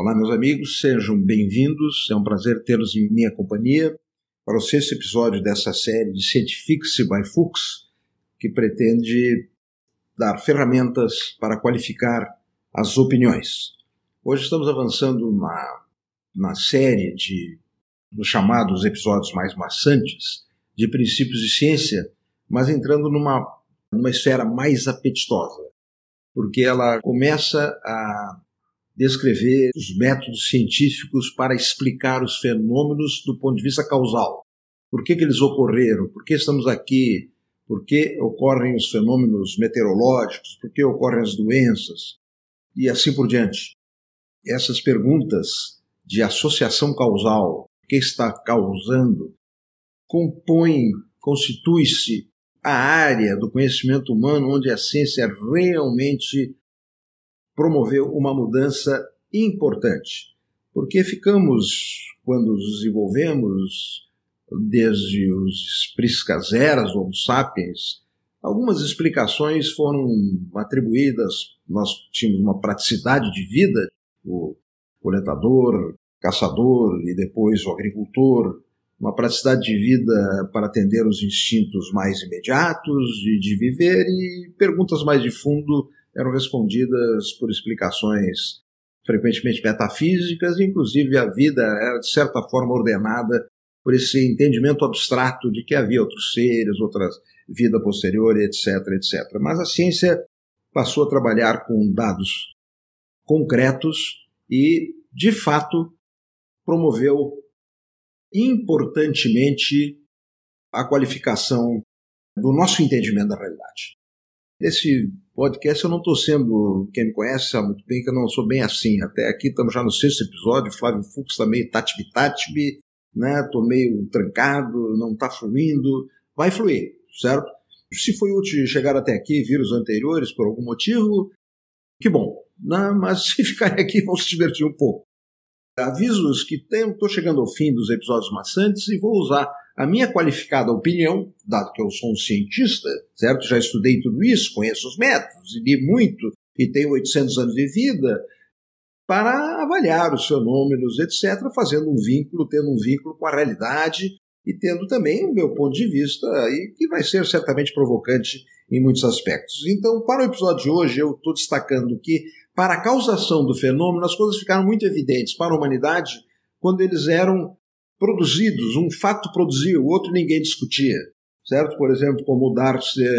Olá, meus amigos, sejam bem-vindos. É um prazer tê-los em minha companhia para o sexto episódio dessa série de Scientifics by Fuchs, que pretende dar ferramentas para qualificar as opiniões. Hoje estamos avançando na, na série de dos chamados episódios mais maçantes de princípios de ciência, mas entrando numa, numa esfera mais apetitosa, porque ela começa a descrever os métodos científicos para explicar os fenômenos do ponto de vista causal. Por que, que eles ocorreram? Por que estamos aqui? Por que ocorrem os fenômenos meteorológicos? Por que ocorrem as doenças? E assim por diante. Essas perguntas de associação causal, o que está causando, compõem, constitui-se a área do conhecimento humano onde a ciência realmente promoveu uma mudança importante, porque ficamos, quando nos desenvolvemos, desde os priscas eras do Homo sapiens, algumas explicações foram atribuídas, nós tínhamos uma praticidade de vida, o coletador, caçador e depois o agricultor, uma praticidade de vida para atender os instintos mais imediatos de viver e perguntas mais de fundo eram respondidas por explicações frequentemente metafísicas, inclusive a vida era de certa forma ordenada por esse entendimento abstrato de que havia outros seres, outras vida posterior, etc, etc. Mas a ciência passou a trabalhar com dados concretos e, de fato, promoveu importantemente a qualificação do nosso entendimento da realidade. Esse podcast eu não estou sendo, quem me conhece sabe muito bem que eu não sou bem assim. Até aqui estamos já no sexto episódio, Flávio Fux está meio tatbi-tatbi, né? Estou meio trancado, não está fluindo. Vai fluir, certo? Se foi útil chegar até aqui, vir os anteriores por algum motivo, que bom. Né? Mas se ficarem aqui, vão se divertir um pouco. Avisos que estou chegando ao fim dos episódios maçantes e vou usar a minha qualificada opinião, dado que eu sou um cientista, certo? Já estudei tudo isso, conheço os métodos li muito e tenho 800 anos de vida, para avaliar os fenômenos, etc., fazendo um vínculo, tendo um vínculo com a realidade e tendo também o meu ponto de vista, e que vai ser certamente provocante em muitos aspectos. Então, para o episódio de hoje, eu estou destacando que, para a causação do fenômeno, as coisas ficaram muito evidentes para a humanidade quando eles eram produzidos, um fato produzia, o outro ninguém discutia, certo? Por exemplo, como dar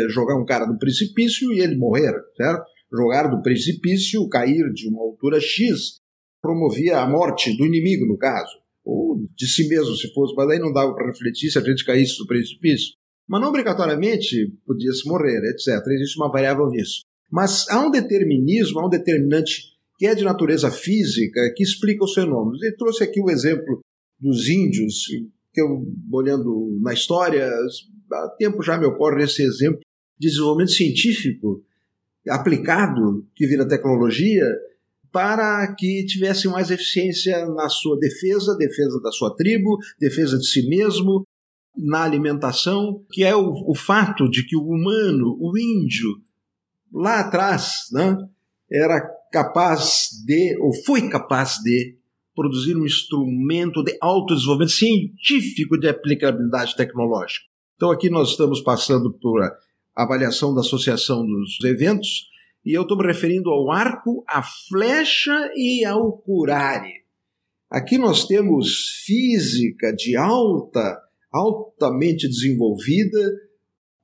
jogar um cara no precipício e ele morrer, certo? Jogar do precipício, cair de uma altura X, promovia a morte do inimigo, no caso, ou de si mesmo, se fosse, mas aí não dava para refletir se a gente caísse do precipício. Mas não obrigatoriamente podia-se morrer, etc. Existe uma variável nisso. Mas há um determinismo, há um determinante que é de natureza física que explica os fenômenos. Ele trouxe aqui o exemplo dos índios, que eu, olhando na história, há tempo já me ocorre esse exemplo de desenvolvimento científico aplicado, que vira tecnologia, para que tivesse mais eficiência na sua defesa, defesa da sua tribo, defesa de si mesmo, na alimentação, que é o, o fato de que o humano, o índio, lá atrás, né, era capaz de, ou foi capaz de, produzir um instrumento de autodesenvolvimento científico de aplicabilidade tecnológica. Então, aqui nós estamos passando por avaliação da associação dos eventos, e eu estou me referindo ao arco, à flecha e ao curare. Aqui nós temos física de alta, altamente desenvolvida,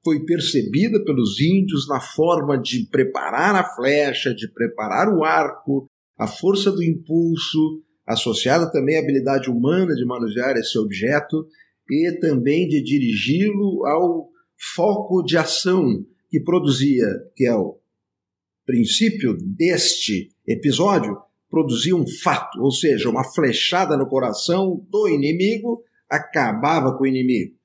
foi percebida pelos índios na forma de preparar a flecha, de preparar o arco, a força do impulso, associada também à habilidade humana de manusear esse objeto e também de dirigi-lo ao foco de ação que produzia, que é o princípio deste episódio, produzia um fato, ou seja, uma flechada no coração do inimigo acabava com o inimigo.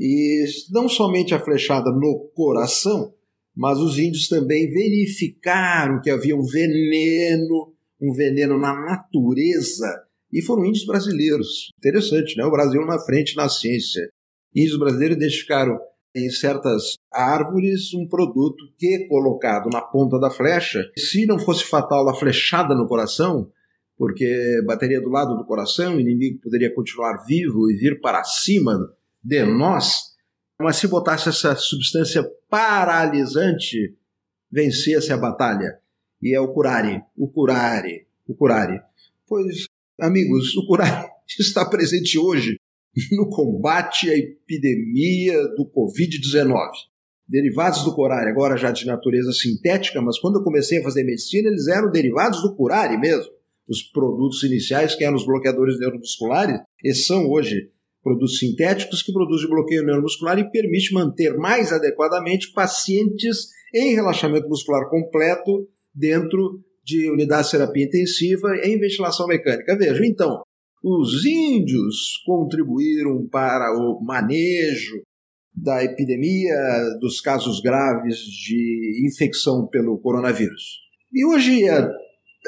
E não somente a flechada no coração, mas os índios também verificaram que havia um veneno um veneno na natureza. E foram índios brasileiros. Interessante, né? O Brasil na frente na ciência. Índios brasileiros identificaram em certas árvores um produto que, colocado na ponta da flecha, se não fosse fatal a flechada no coração, porque bateria do lado do coração, o inimigo poderia continuar vivo e vir para cima de nós, mas se botasse essa substância paralisante, vencesse a batalha. E é o curare, o curare, o curare. Pois, amigos, o curare está presente hoje no combate à epidemia do Covid-19. Derivados do curare, agora já de natureza sintética, mas quando eu comecei a fazer medicina, eles eram derivados do curare mesmo. Os produtos iniciais, que eram os bloqueadores neuromusculares, esses são hoje produtos sintéticos que produzem bloqueio neuromuscular e permite manter mais adequadamente pacientes em relaxamento muscular completo dentro de unidades de terapia intensiva em ventilação mecânica. Veja, então, os índios contribuíram para o manejo da epidemia dos casos graves de infecção pelo coronavírus. E hoje a,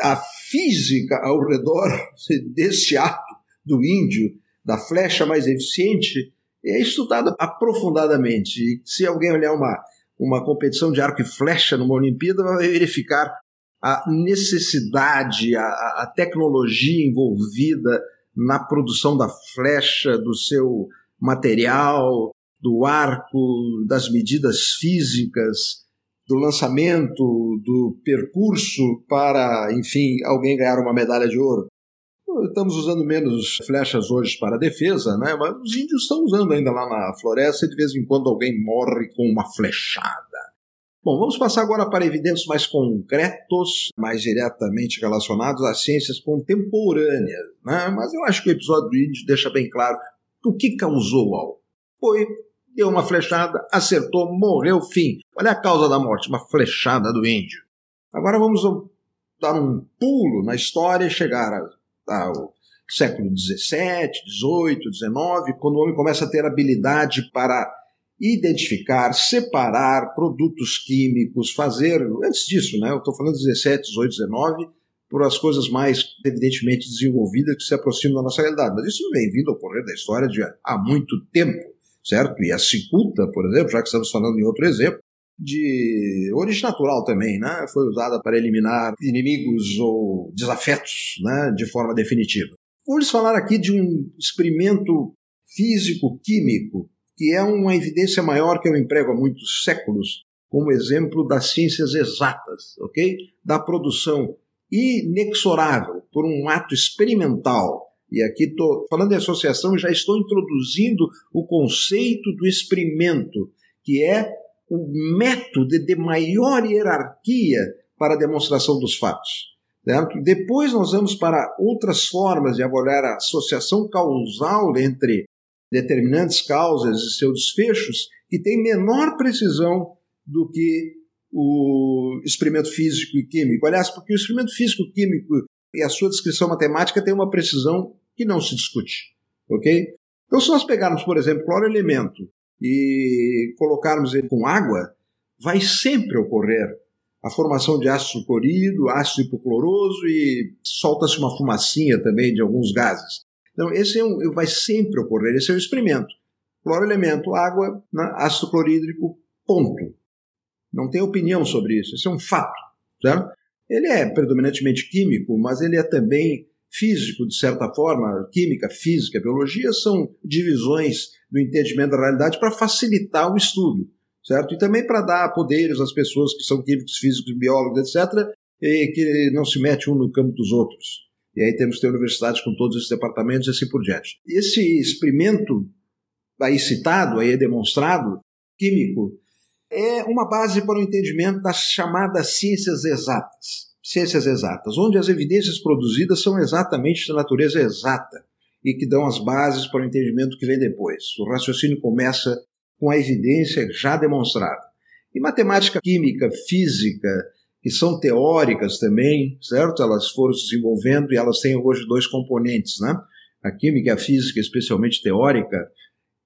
a física ao redor desse ato do índio da flecha mais eficiente é estudada aprofundadamente. E se alguém olhar uma, uma competição de arco e flecha numa Olimpíada, vai verificar a necessidade, a, a tecnologia envolvida na produção da flecha, do seu material, do arco, das medidas físicas, do lançamento, do percurso para, enfim, alguém ganhar uma medalha de ouro. Estamos usando menos flechas hoje para defesa, né? mas os índios estão usando ainda lá na floresta e de vez em quando alguém morre com uma flechada. Bom, vamos passar agora para evidências mais concretos, mais diretamente relacionados às ciências contemporâneas. Né? Mas eu acho que o episódio do índio deixa bem claro o que causou algo. Foi, deu uma flechada, acertou, morreu, fim. Olha a causa da morte, uma flechada do índio. Agora vamos dar um pulo na história e chegar ao século XVII, XVIII, XIX, quando o homem começa a ter habilidade para identificar, separar produtos químicos, fazer, antes disso, né, eu estou falando de 17, 18, 19, por as coisas mais evidentemente desenvolvidas que se aproximam da nossa realidade. Mas isso vem vindo ao correr da história de há muito tempo, certo? E a cicuta, por exemplo, já que estamos falando em outro exemplo, de origem natural também, né? Foi usada para eliminar inimigos ou desafetos, né? De forma definitiva. Vamos falar aqui de um experimento físico-químico que é uma evidência maior que eu emprego há muitos séculos como exemplo das ciências exatas, ok? Da produção inexorável por um ato experimental. E aqui estou falando de associação, já estou introduzindo o conceito do experimento, que é o método de maior hierarquia para a demonstração dos fatos. Certo? Depois nós vamos para outras formas de avaliar a associação causal entre determinantes causas e seus desfechos que tem menor precisão do que o experimento físico e químico. Aliás, porque o experimento físico e químico e a sua descrição matemática tem uma precisão que não se discute. Ok? Então, se nós pegarmos, por exemplo, cloro-elemento e colocarmos ele com água, vai sempre ocorrer a formação de ácido clorido, ácido hipocloroso e solta-se uma fumacinha também de alguns gases. Então, esse é um, vai sempre ocorrer, esse é um experimento. Cloro-elemento, água, né, ácido clorídrico, ponto. Não tem opinião sobre isso, isso é um fato. Certo? Ele é predominantemente químico, mas ele é também físico, de certa forma. Química, física, biologia são divisões do entendimento da realidade para facilitar o estudo, certo? E também para dar poderes às pessoas que são químicos, físicos, biólogos, etc., e que não se mete um no campo dos outros. E aí temos que ter universidades com todos esses departamentos e assim por diante. Esse experimento aí citado, aí demonstrado, químico, é uma base para o entendimento das chamadas ciências exatas. Ciências exatas, onde as evidências produzidas são exatamente de natureza exata e que dão as bases para o entendimento que vem depois. O raciocínio começa com a evidência já demonstrada. E matemática, química, física, que são teóricas também, certo? Elas foram se desenvolvendo e elas têm hoje dois componentes, né? A química e a física, especialmente teórica,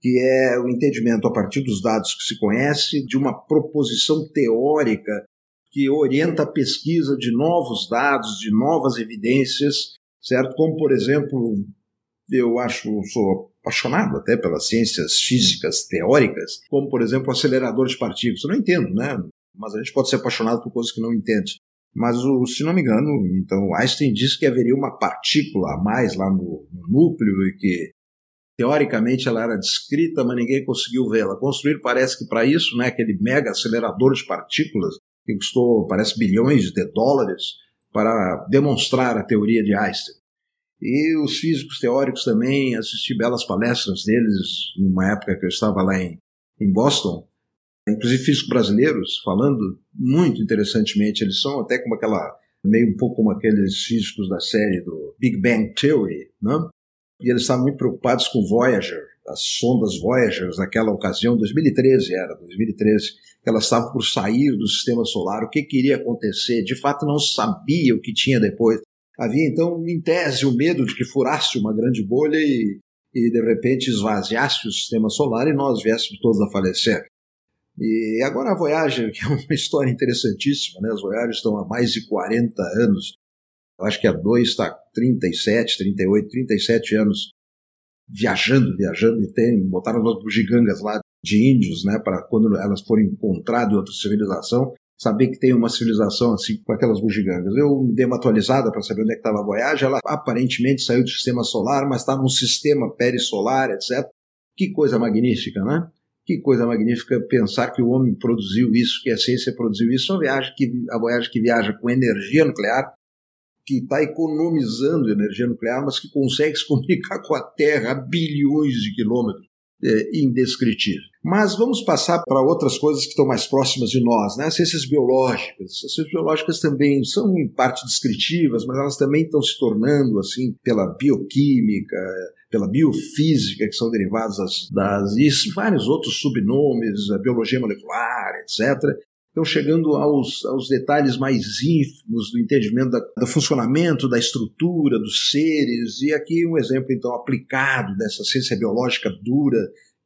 que é o entendimento a partir dos dados que se conhece de uma proposição teórica que orienta a pesquisa de novos dados, de novas evidências, certo? Como, por exemplo, eu acho, sou apaixonado até pelas ciências físicas teóricas, como, por exemplo, o acelerador de partículas. Eu não entendo, né? mas a gente pode ser apaixonado por coisas que não entende. Mas, o, se não me engano, então Einstein disse que haveria uma partícula a mais lá no, no núcleo e que teoricamente ela era descrita, mas ninguém conseguiu vê-la. Construir parece que para isso, né, aquele mega acelerador de partículas que custou, parece, bilhões de dólares para demonstrar a teoria de Einstein. E os físicos teóricos também, assisti belas palestras deles numa época que eu estava lá em, em Boston, inclusive físicos brasileiros falando muito interessantemente. Eles são até como aquela, meio um pouco como aqueles físicos da série do Big Bang Theory, né? E eles estavam muito preocupados com Voyager, as sondas Voyager naquela ocasião, 2013 era, 2013, que elas estavam por sair do sistema solar, o que queria acontecer, de fato não sabia o que tinha depois. Havia então, em tese, o medo de que furasse uma grande bolha e, e de repente esvaziasse o sistema solar e nós viéssemos todos a falecer. E agora a Voyager, que é uma história interessantíssima, né? As Voyagers estão há mais de 40 anos, eu acho que a 2 está 37, 38, 37 anos viajando, viajando, e tem, botaram umas bugigangas lá de índios, né, para quando elas forem encontradas em outra civilização, saber que tem uma civilização assim com aquelas bugigangas. Eu me dei uma atualizada para saber onde é que estava a Voyager, ela aparentemente saiu do sistema solar, mas está num sistema perissolar, etc. Que coisa magnífica, né? Que coisa magnífica pensar que o homem produziu isso, que a ciência produziu isso. Uma viagem que, a Voyager que viaja com energia nuclear, que está economizando energia nuclear, mas que consegue se comunicar com a Terra a bilhões de quilômetros. É indescritível. Mas vamos passar para outras coisas que estão mais próximas de nós, né? As ciências biológicas. As ciências biológicas também são em parte descritivas, mas elas também estão se tornando, assim, pela bioquímica, pela biofísica, que são derivadas das, das e vários outros subnomes, a biologia molecular, etc estão chegando aos, aos detalhes mais ínfimos do entendimento da, do funcionamento, da estrutura dos seres. E aqui um exemplo, então, aplicado dessa ciência biológica dura,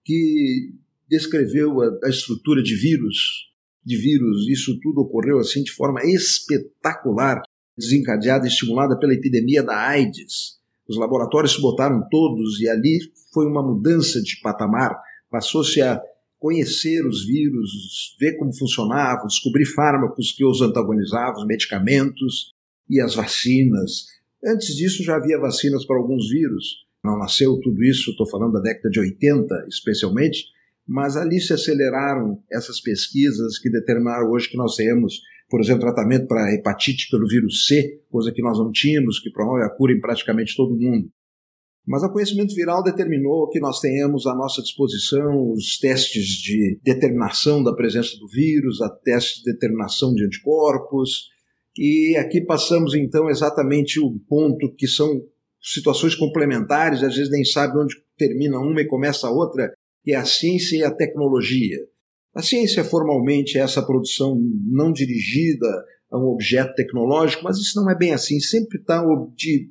que descreveu a, a estrutura de vírus. De vírus, isso tudo ocorreu assim de forma espetacular, desencadeada e estimulada pela epidemia da AIDS. Os laboratórios se botaram todos e ali foi uma mudança de patamar. Passou-se a conhecer os vírus, ver como funcionavam, descobrir fármacos que os antagonizavam, os medicamentos e as vacinas. Antes disso já havia vacinas para alguns vírus. Não nasceu tudo isso, estou falando da década de 80 especialmente, mas ali se aceleraram essas pesquisas que determinaram hoje que nós temos, por exemplo, tratamento para hepatite pelo vírus C, coisa que nós não tínhamos, que promove a cura em praticamente todo mundo. Mas o conhecimento viral determinou que nós tenhamos à nossa disposição os testes de determinação da presença do vírus, a testes de determinação de anticorpos, e aqui passamos então exatamente o ponto que são situações complementares, às vezes nem sabe onde termina uma e começa a outra, que é a ciência e a tecnologia. A ciência formalmente é essa produção não dirigida a um objeto tecnológico, mas isso não é bem assim. Sempre está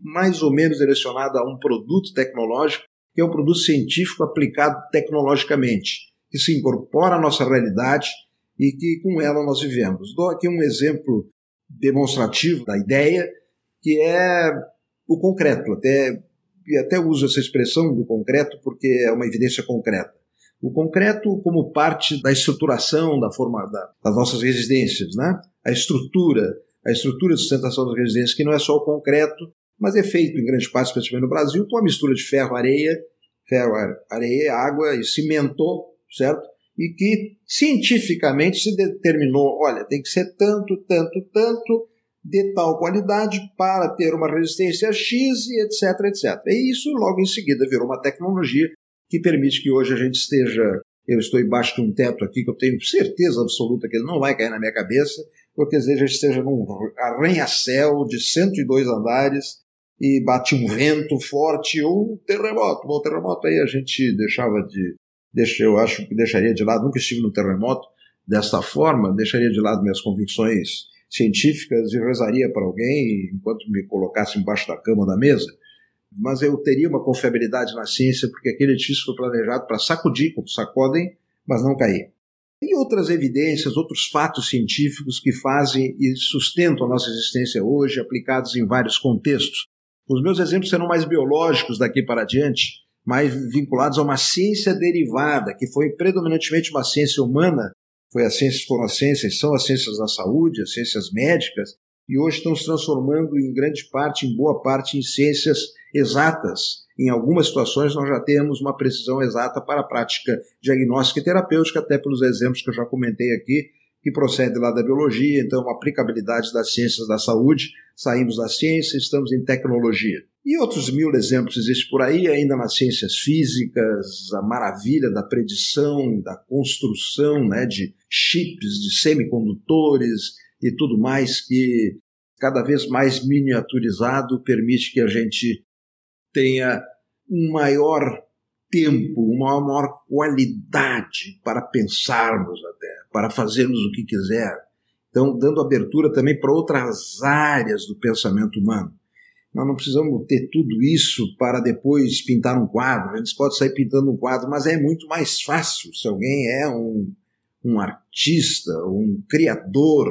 mais ou menos direcionado a um produto tecnológico, que é um produto científico aplicado tecnologicamente, que se incorpora à nossa realidade e que com ela nós vivemos. Dou aqui um exemplo demonstrativo da ideia, que é o concreto. Até, e até uso essa expressão do concreto porque é uma evidência concreta. O concreto como parte da estruturação da forma da, das nossas residências, né? A estrutura, a estrutura de sustentação das residências, que não é só o concreto, mas é feito em grande parte, especialmente no Brasil, com a mistura de ferro, areia, ferro, areia, água e cimento, certo? E que cientificamente se determinou, olha, tem que ser tanto, tanto, tanto de tal qualidade para ter uma resistência X e etc, etc. E isso logo em seguida virou uma tecnologia que permite que hoje a gente esteja. Eu estou embaixo de um teto aqui que eu tenho certeza absoluta que ele não vai cair na minha cabeça, porque às vezes a gente esteja num arranha-céu de 102 andares e bate um vento forte ou um terremoto. Bom, terremoto aí a gente deixava de. Deixa, eu acho que deixaria de lado, nunca estive no terremoto desta forma, deixaria de lado minhas convicções científicas e rezaria para alguém enquanto me colocasse embaixo da cama da mesa mas eu teria uma confiabilidade na ciência porque aquele edifício foi planejado para sacudir, como sacodem, mas não cair. E outras evidências, outros fatos científicos que fazem e sustentam a nossa existência hoje, aplicados em vários contextos. Os meus exemplos serão mais biológicos daqui para adiante, mais vinculados a uma ciência derivada, que foi predominantemente uma ciência humana, foi a ciência, foram as ciências, são as ciências da saúde, as ciências médicas, e hoje estão se transformando em grande parte, em boa parte, em ciências exatas. Em algumas situações nós já temos uma precisão exata para a prática diagnóstica e terapêutica, até pelos exemplos que eu já comentei aqui, que procede lá da biologia, então a aplicabilidade das ciências da saúde, saímos da ciência, estamos em tecnologia. E outros mil exemplos existem por aí, ainda nas ciências físicas, a maravilha da predição, da construção né, de chips, de semicondutores e tudo mais que cada vez mais miniaturizado permite que a gente tenha um maior tempo, uma maior qualidade para pensarmos até, para fazermos o que quiser. Então, dando abertura também para outras áreas do pensamento humano. Nós não precisamos ter tudo isso para depois pintar um quadro. A gente pode sair pintando um quadro, mas é muito mais fácil se alguém é um, um artista, um criador,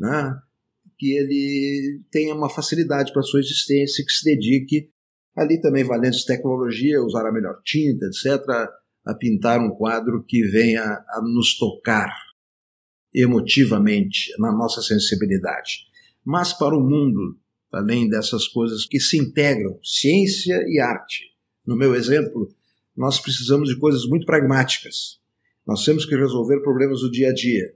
né? que ele tenha uma facilidade para a sua existência, que se dedique ali também valendo tecnologia, usar a melhor tinta, etc., a pintar um quadro que venha a nos tocar emotivamente na nossa sensibilidade. Mas para o mundo, além dessas coisas que se integram, ciência e arte. No meu exemplo, nós precisamos de coisas muito pragmáticas. Nós temos que resolver problemas do dia a dia.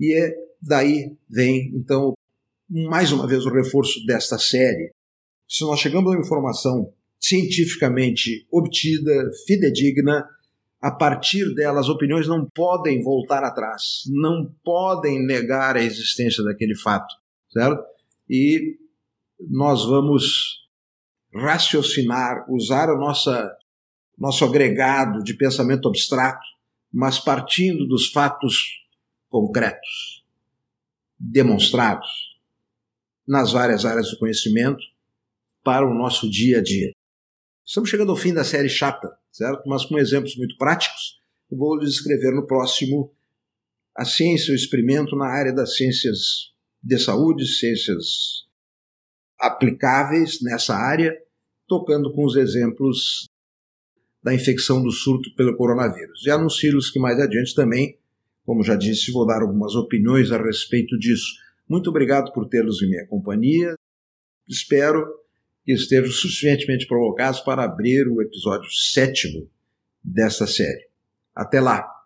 E é daí vem, então, mais uma vez o reforço desta série, se nós chegamos a uma informação cientificamente obtida, fidedigna, a partir dela as opiniões não podem voltar atrás, não podem negar a existência daquele fato, certo? E nós vamos raciocinar, usar o nossa, nosso agregado de pensamento abstrato, mas partindo dos fatos concretos, demonstrados nas várias áreas do conhecimento, para o nosso dia a dia. Estamos chegando ao fim da série chata, certo? Mas com exemplos muito práticos, eu vou lhes escrever no próximo a ciência, o experimento na área das ciências de saúde, ciências aplicáveis nessa área, tocando com os exemplos da infecção do surto pelo coronavírus. E anuncio-lhes que mais adiante também, como já disse, vou dar algumas opiniões a respeito disso. Muito obrigado por tê-los em minha companhia. Espero que estejam suficientemente provocados para abrir o episódio sétimo desta série. Até lá!